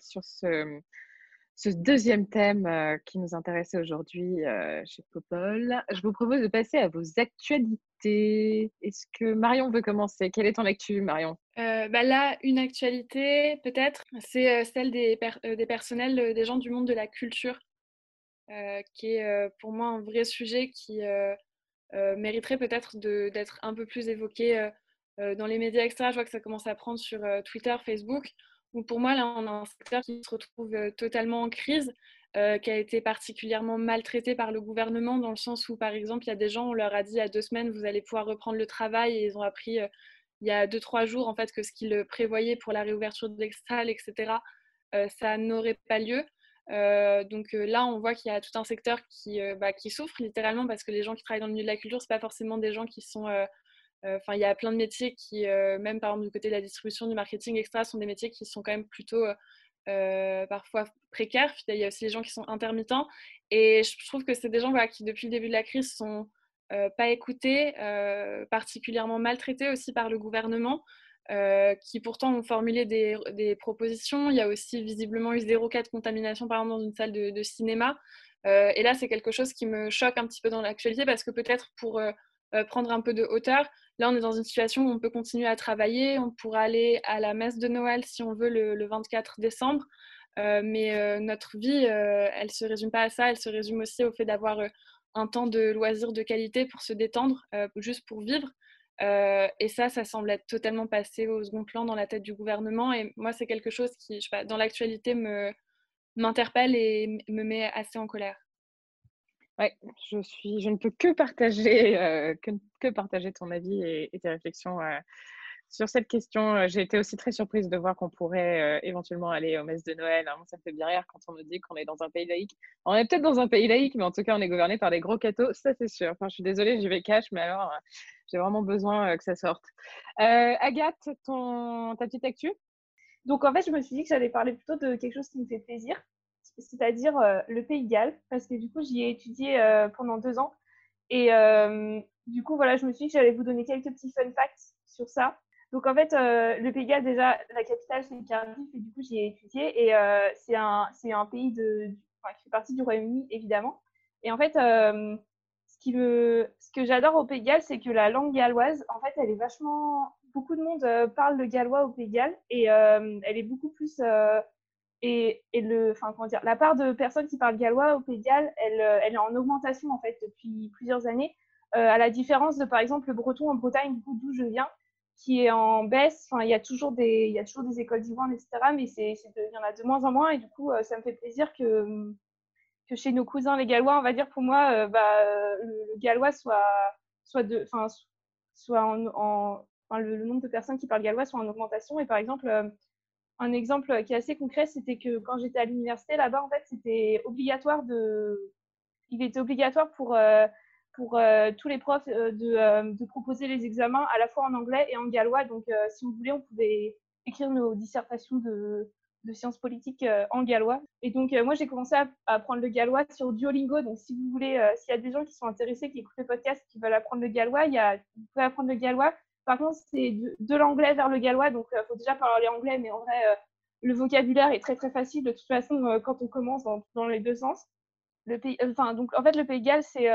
sur ce deuxième thème euh, qui nous intéressait aujourd'hui euh, chez Popol. Je vous propose de passer à vos actualités. Est-ce que Marion veut commencer? Quelle est ton actu, Marion? Euh, bah Là, une actualité, peut-être, c'est celle des, des, personnels, des gens du monde de la culture, qui est pour moi un vrai sujet qui mériterait peut-être d'être un peu plus évoqué dans les médias, etc. Je vois que ça commence à prendre sur Twitter, Facebook pour moi, là, on a un secteur qui se retrouve euh, totalement en crise, euh, qui a été particulièrement maltraité par le gouvernement, dans le sens où, par exemple, il y a des gens, on leur a dit il y a deux semaines, vous allez pouvoir reprendre le travail, et ils ont appris euh, il y a deux, trois jours, en fait, que ce qu'ils prévoyaient pour la réouverture des salles, etc., ça n'aurait pas lieu. donc là, on voit qu'il y a tout un secteur qui, bah, qui souffre littéralement parce que les gens qui travaillent dans le milieu de la culture, ce pas forcément des gens qui sont euh, enfin, il y a plein de métiers qui, euh, même par exemple du côté de la distribution, du marketing, etc., sont des métiers qui sont quand même plutôt euh, parfois précaires. Il y a aussi les gens qui sont intermittents. Et je trouve que c'est des gens qui, depuis le début de la crise, sont pas écoutés, particulièrement maltraités aussi par le gouvernement. qui pourtant ont formulé des, des, propositions. Il y a aussi visiblement eu zéro cas de contamination, par exemple, dans une salle de cinéma. et là, c'est quelque chose qui me choque un petit peu dans l'actualité parce que peut-être pour prendre un peu de hauteur, Là, on est dans une situation où on peut continuer à travailler, on pourra aller à la messe de Noël si on veut le, 24 décembre, euh, mais euh, notre vie, euh, elle se résume pas à ça, elle se résume aussi au fait d'avoir un temps de loisirs de qualité pour se détendre, juste pour vivre. et ça, ça semble être totalement passé au second plan dans la tête du gouvernement. Et moi, c'est quelque chose qui, dans l'actualité, m'interpelle et me met assez en colère. Oui, je, suis, je ne peux que partager, euh, que, partager ton avis et, tes réflexions euh, sur cette question. Euh, j'ai été aussi très surprise de voir qu'on pourrait éventuellement aller aux messes de Noël. Hein. Ça fait bien rire quand on nous dit qu'on est dans un pays laïque. On est peut-être dans un pays laïque, mais en tout cas, on est gouverné par des gros cathos, ça c'est sûr. Enfin, je suis désolée, j'y vais cash, mais alors, j'ai vraiment besoin que ça sorte. Agathe, ton, ta petite actu? Donc, en fait, je me suis dit que j'allais parler plutôt de quelque chose qui me fait plaisir c'est-à-dire euh, le Pays de Galles, parce que du coup, j'y ai étudié euh, pendant deux ans. Et euh, du coup, voilà, je me suis dit que j'allais vous donner quelques petits fun facts sur ça. Donc, en fait, le Pays Galles, déjà, la capitale, c'est Cardiff, et du coup, j'y ai étudié. Et c'est un, un pays de, qui fait partie du Royaume-Uni, évidemment. Et en fait, ce, qui me, ce que j'adore au Pays Galles, c'est que la langue galloise, en fait, elle est vachement. Beaucoup de monde parle le gallois au Pays Galles, et elle est beaucoup plus et, la part de personnes qui parlent gallois au Pays de Galles, elle, euh, est en augmentation en fait depuis plusieurs années. Euh, à la différence de par exemple le breton en Bretagne, d'où je viens, qui est en baisse. Enfin, il y a toujours des, écoles d'Ivoire, etc. Mais il y en a de moins en moins. Et du coup, ça me fait plaisir que, chez nos cousins les Gallois, on va dire pour moi, bah, le, gallois soit, en, le, nombre de personnes qui parlent gallois soit en augmentation. Et par exemple, un exemple qui est assez concret, c'était que quand j'étais à l'université là-bas, en fait, c'était obligatoire de, il était obligatoire pour pour euh, tous les profs euh, de, euh, de, proposer les examens à la fois en anglais et en gallois. Donc, si on voulait, on pouvait écrire nos dissertations de, de sciences politiques en gallois. Et donc, moi, j'ai commencé à, apprendre le gallois sur Duolingo. Donc, si vous voulez, s'il y a des gens qui sont intéressés, qui écoutent le podcast, qui veulent apprendre le gallois, il y a, vous pouvez apprendre le gallois. Par contre, c'est de, l'anglais vers le gallois. Donc, il faut déjà parler anglais, mais en vrai, le vocabulaire est très, très facile. De toute façon, quand on commence dans, les deux sens. Enfin, donc, en fait, le Pays de Galles, c'est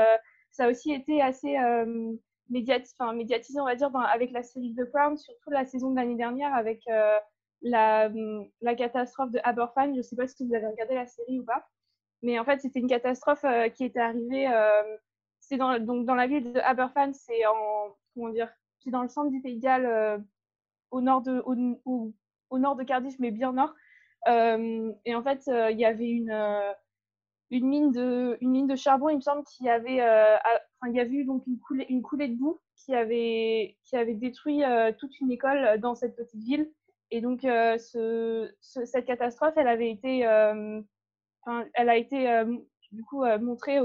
ça a aussi été assez euh, médiatisé, on va dire, avec la série The Crown, surtout la saison de l'année dernière avec euh, la, catastrophe de Aberfan. Je ne sais pas si vous avez regardé la série ou pas, mais en fait, c'était une catastrophe euh, qui était arrivée. c'est dans, dans la ville de Aberfan, c'est en comment dire, c'est dans le centre du Pays de Galles, au nord de au, au, nord de Cardiff, mais bien nord. et en fait, il y avait une une mine de, une mine de charbon, il me semble qu'il y avait, euh, il y avait eu donc une coulée, une coulée de boue qui avait, qui avait détruit euh, toute une école dans cette petite ville. Et donc, euh, ce, cette catastrophe, elle avait été, enfin, elle a été du coup montrée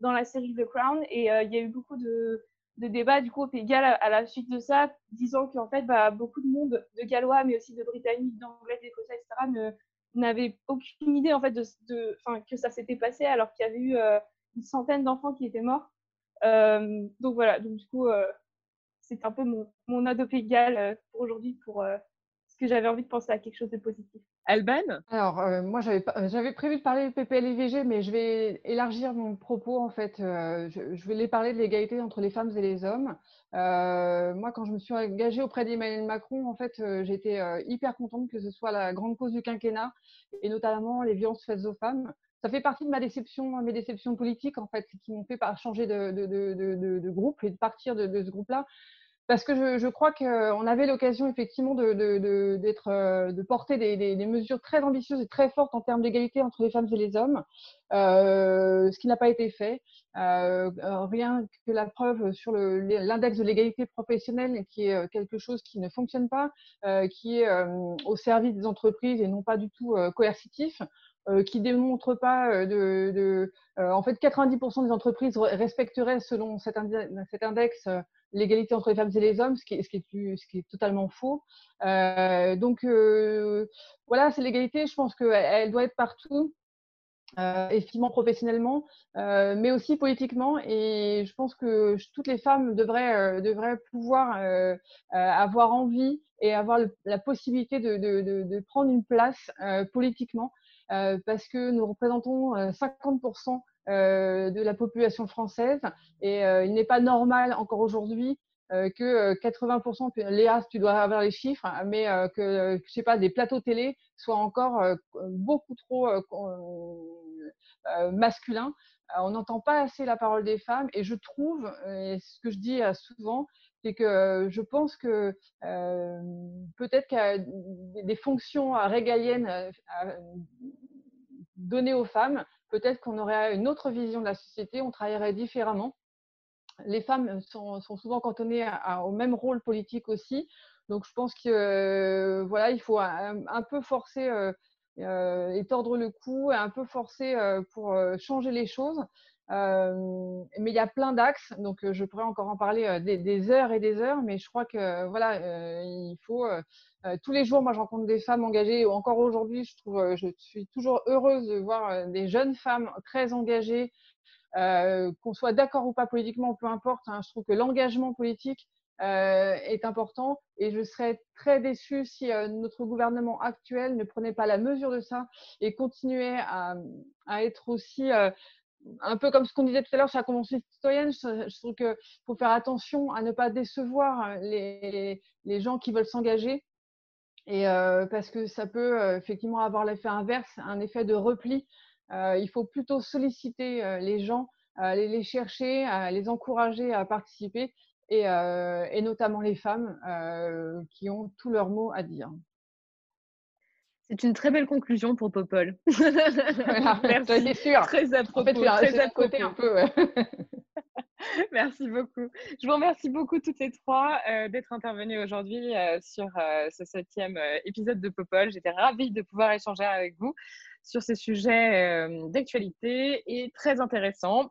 dans la série The Crown. Et il y a eu beaucoup de, de débats du coup au Pays de Galles à, la suite de ça, disant qu'en fait, bah, beaucoup de monde, de Gallois, mais aussi de Britanniques, d'Anglais, d'Écossais, etc., n'avait aucune idée en fait de, de que ça s'était passé alors qu'il y avait eu euh, une centaine d'enfants qui étaient morts. Euh, donc voilà, donc du coup, euh, c'est un peu mon, mon ode au Pays pour aujourd'hui pour ce que j'avais envie de penser à quelque chose de positif. Alban? Alors, moi, j'avais, j'avais prévu de parler du PPL-IVG, mais je vais élargir mon propos, en fait. je, je, vais parler de l'égalité entre les femmes et les hommes. Euh, moi, quand je me suis engagée auprès d'Emmanuel Macron, en fait, euh, j'étais euh, hyper contente que ce soit la grande cause du quinquennat et notamment les violences faites aux femmes. Ça fait partie de ma déception, mes déceptions politiques, en fait, qui m'ont fait changer de, de, de, de, groupe et de partir de, ce groupe-là parce que je, crois qu'on avait l'occasion effectivement de, euh, porter des, mesures très ambitieuses et très fortes en termes d'égalité entre les femmes et les hommes, euh, ce qui n'a pas été fait. Euh, rien que la preuve sur l'index de l'égalité professionnelle, qui est quelque chose qui ne fonctionne pas, euh, qui est euh, au service des entreprises et non pas du tout coercitif. Euh, qui démontre pas de, en fait 90% des entreprises respecteraient selon cet index l'égalité entre les femmes et les hommes, ce qui est, totalement faux. Euh, donc euh, voilà, c'est l'égalité, je pense qu'elle doit être partout. Euh, effectivement professionnellement, mais aussi politiquement. Et je pense que toutes les femmes devraient, pouvoir avoir envie et avoir la possibilité de, prendre une place politiquement, parce que nous représentons 50% euh, de la population française. Et euh, il n'est pas normal encore aujourd'hui euh, que 80%, Léa, tu dois avoir les chiffres, hein, mais que, je sais pas, des plateaux télé soient encore beaucoup trop masculins. on n'entend pas assez la parole des femmes et je trouve, ce que je dis souvent, c'est que je pense que peut-être qu'il y a des fonctions régaliennes données aux femmes peut-être qu'on aurait une autre vision de la société, on travaillerait différemment. Les femmes sont, souvent cantonnées au même rôle politique aussi. Donc, je pense que euh, voilà, il faut un, peu forcer euh, euh, et tordre le cou, un peu forcer pour changer les choses. mais il y a plein d'axes, donc je pourrais encore en parler des, heures et des heures, mais je crois que voilà, il faut tous les jours, moi, je rencontre des femmes engagées. Encore aujourd'hui, je trouve, je suis toujours heureuse de voir des jeunes femmes très engagées, qu'on soit d'accord ou pas politiquement, peu importe. Hein, je trouve que l'engagement politique est important et je serais très déçue si notre gouvernement actuel ne prenait pas la mesure de ça et continuait à, à être aussi un peu comme ce qu'on disait tout à l'heure sur la Convention citoyenne, je, trouve qu'il faut faire attention à ne pas décevoir les, les, gens qui veulent s'engager. Et euh, parce que ça peut euh, effectivement avoir l'effet inverse, un effet de repli. Euh, il faut plutôt solliciter les gens, aller les chercher, les encourager à participer et, et notamment les femmes qui ont tous leurs mots à dire. C'est une très belle conclusion pour Popol. Merci. sûr. Très à propos. très à côté un peu. Merci beaucoup. Je vous remercie beaucoup toutes les trois euh, d'être intervenues aujourd'hui euh, sur euh, ce septième épisode de Popol. J'étais ravie de pouvoir échanger avec vous sur ces sujets d'actualité et très intéressants.